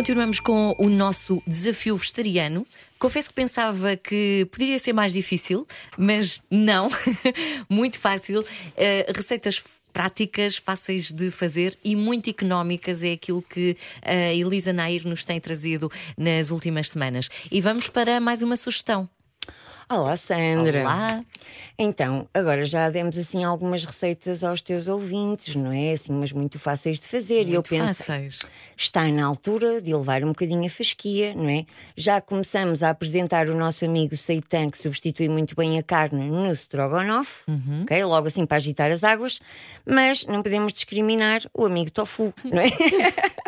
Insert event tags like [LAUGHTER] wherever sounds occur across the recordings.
Continuamos com o nosso desafio vegetariano. Confesso que pensava que poderia ser mais difícil, mas não. [LAUGHS] muito fácil. Uh, receitas práticas, fáceis de fazer e muito económicas é aquilo que a Elisa Nair nos tem trazido nas últimas semanas. E vamos para mais uma sugestão. Olá, Sandra. Olá. Então, agora já demos assim algumas receitas aos teus ouvintes, não é? Assim, mas muito fáceis de fazer. Muito e eu penso, fáceis. está na altura de levar um bocadinho a fasquia, não é? Já começamos a apresentar o nosso amigo seitan, que substitui muito bem a carne no strogonoff, Uhum. ok? Logo assim para agitar as águas, mas não podemos discriminar o amigo tofu, não é? [LAUGHS]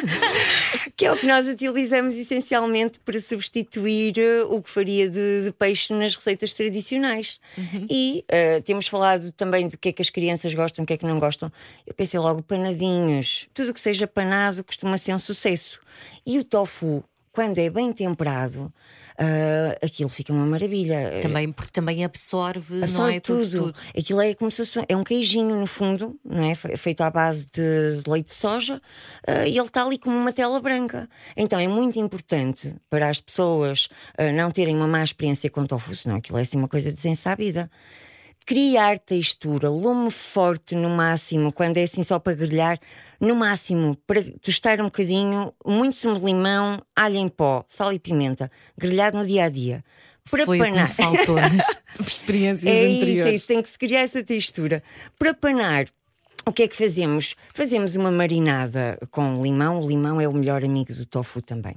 que é o que nós utilizamos essencialmente para substituir eh, o que faria de, de peixe nas receitas tradicionais. E eh, temos falado também do que é que as crianças gostam, o que é que não gostam. Eu pensei logo, panadinhos. Tudo o que seja panado costuma ser um sucesso. E o tofu, quando é bem temperado, eh, aquilo fica uma maravilha. Também, porque também absorve, não Absorve é? Tudo, tudo. tudo. Aquilo é como se fosse é um queijinho no fundo, não é? Fe- Feito à base de leite de soja ah, e ele está ali como uma tela branca. Então é muito importante para as pessoas ah, não terem uma má experiência com tofu, senão aquilo é assim uma coisa desensabida. Criar textura, lume forte no máximo, quando é assim só para grelhar, no máximo, para tostar um bocadinho, muito sumo de limão, alho em pó, sal e pimenta, grelhado no dia a dia. Para Foi o que me panar- faltou [LAUGHS] nas experiências é isso, anteriores. é isso, tem que se criar essa textura. Para panar, o que é que fazemos? Fazemos uma marinada com limão. O limão é o melhor amigo do tofu também.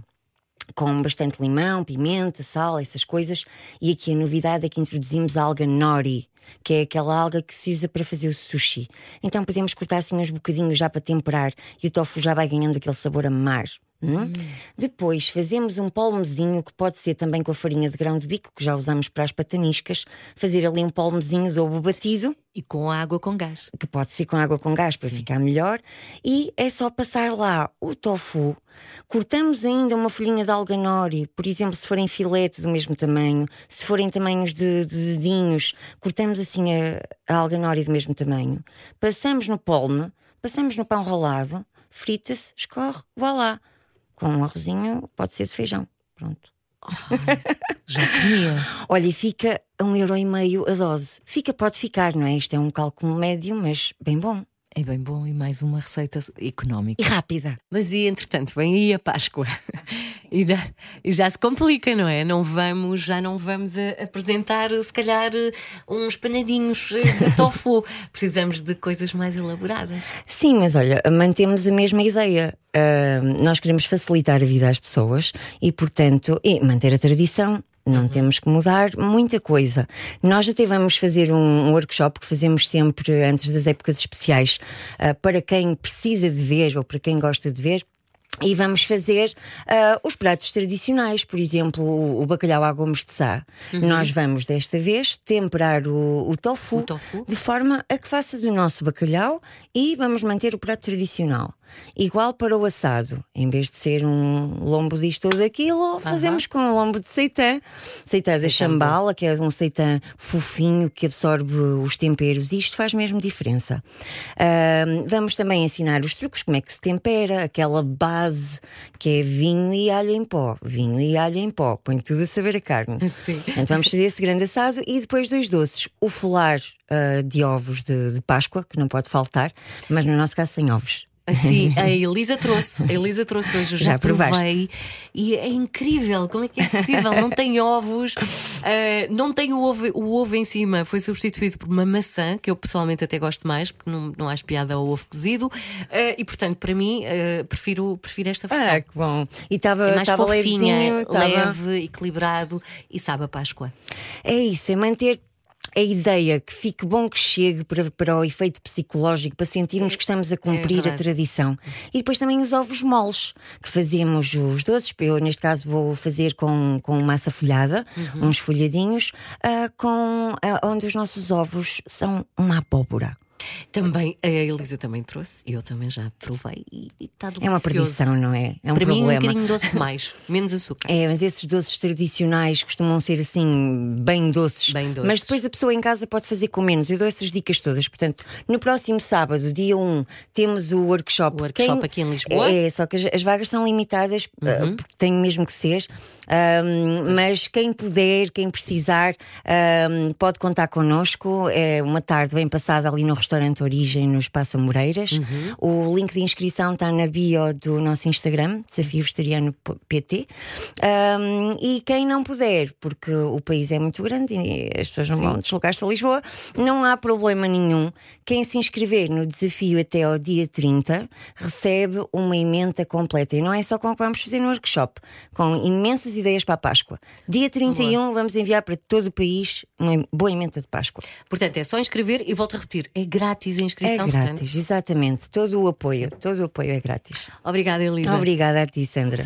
Com bastante limão, pimenta, sal, essas coisas. E aqui a novidade é que introduzimos a alga nori, que é aquela alga que se usa para fazer o sushi. Então podemos cortar assim uns bocadinhos já para temperar e o tofu já vai ganhando aquele sabor a mar. Hum? Depois fazemos um polmezinho que pode ser também com a farinha de grão de bico, que já usamos para as pataniscas, fazer ali um polmezinho de ovo batido E com água com gás. que pode ser com água com gás para ficar melhor, e é só passar lá o tofu. Cortamos ainda uma folhinha de alganori, por exemplo, se forem filete do mesmo tamanho, se forem tamanhos de, de dedinhos, cortamos assim a, a alganori do mesmo tamanho. Passamos no polme, passamos no pão rolado, frita-se, escorre, vá lá. Com um arrozinho, pode ser de feijão. Pronto. [LAUGHS] Já comia. Olha, e fica a um euro e meio a dose. Fica, pode ficar, não é? Isto é um cálculo médio, mas bem bom. É bem bom e mais uma receita económica. E rápida. Mas e entretanto, vem aí a Páscoa. E já, e já se complica, não é? Não vamos, já não vamos apresentar, se calhar, uns panadinhos de [LAUGHS] tofu. Precisamos de coisas mais elaboradas. Sim, mas olha, mantemos a mesma ideia. Ah, nós queremos facilitar a vida às pessoas e, portanto, e manter a tradição. Não temos que mudar muita coisa. Nós até vamos fazer um, workshop que fazemos sempre antes das épocas especiais ah, para quem precisa de ver ou para quem gosta de ver. E vamos fazer ah, os pratos tradicionais, por exemplo, o, o bacalhau à gomes de sá. Nós vamos desta vez temperar o, o tofu, O tofu. de forma a que faça do nosso bacalhau e vamos manter o prato tradicional. Igual para o assado, em vez de ser um lombo disto ou daquilo, fazemos com um lombo de seitã. Seitã da chambala, que é um seitã fofinho que absorve os temperos, e isto faz mesmo diferença. Ahm, vamos também ensinar os truques, como é que se tempera, aquela base que é vinho e alho em pó. Vinho e alho em pó, põe tudo a saber a carne. Sim. Então vamos fazer esse grande assado e depois dois doces. O folar ah, de ovos de, de Páscoa, que não pode faltar, mas no nosso caso sem ovos. Assim, [LAUGHS] a Elisa trouxe. A Elisa trouxe hoje, eu já, Já provaste? provei e é incrível. Como é que é possível? Não tem ovos, eh, não tem o ovo, o ovo em cima. Foi substituído por uma maçã, que eu pessoalmente até gosto mais, porque não, não acho piada ao ovo cozido. Eh, e portanto, para mim, eh, prefiro, prefiro esta versão. Ah, que bom. E estava é mais fofinha, levezinho, leve, equilibrado e sabe a Páscoa. É isso, é manter a ideia que fique bom que chegue para, para o efeito psicológico, para sentirmos que estamos a cumprir a É verdade. tradição. E depois também os ovos moles, que fazemos os doces, eu neste caso vou fazer com, com massa folhada, uns folhadinhos, ah, com, ah, onde os nossos ovos são uma abóbora. Também, a Elisa também trouxe, e eu também já provei e está delicioso. É uma perdição, não é? É um Para problema. mim, um bocadinho doce [LAUGHS] demais, menos açúcar. É, mas esses doces tradicionais costumam ser assim, bem doces. Bem doces. Mas depois a pessoa em casa pode fazer com menos. Eu dou essas dicas todas. Portanto, no próximo sábado, dia 1, temos o workshop. O workshop aqui em Lisboa? É, só que as, as vagas são limitadas, Uhum. uh, porque tem mesmo que ser. Ahm, mas quem puder, quem precisar, ahm, pode contar connosco. É uma tarde bem passada ali no restaurante Origem, no Espaço Moreiras. Uhum. O link de inscrição está na bio do nosso Instagram, Desafio Vegetariano PT. Ahm, e quem não puder, porque o país é muito grande e as pessoas não vão deslocar-se a Lisboa, não há problema nenhum. Quem se inscrever no desafio até ao dia 30 recebe uma emenda completa. E não é só com o que vamos fazer no workshop, com imensas ideias para a Páscoa. Dia 31 vamos enviar para todo o país uma boa emenda de Páscoa. Portanto, é só inscrever e volto a repetir: é grátis a É inscrição. grátis, portanto. exatamente. Todo o apoio, todo o apoio é grátis. Obrigada, Elisa. Obrigada a ti, Sandra.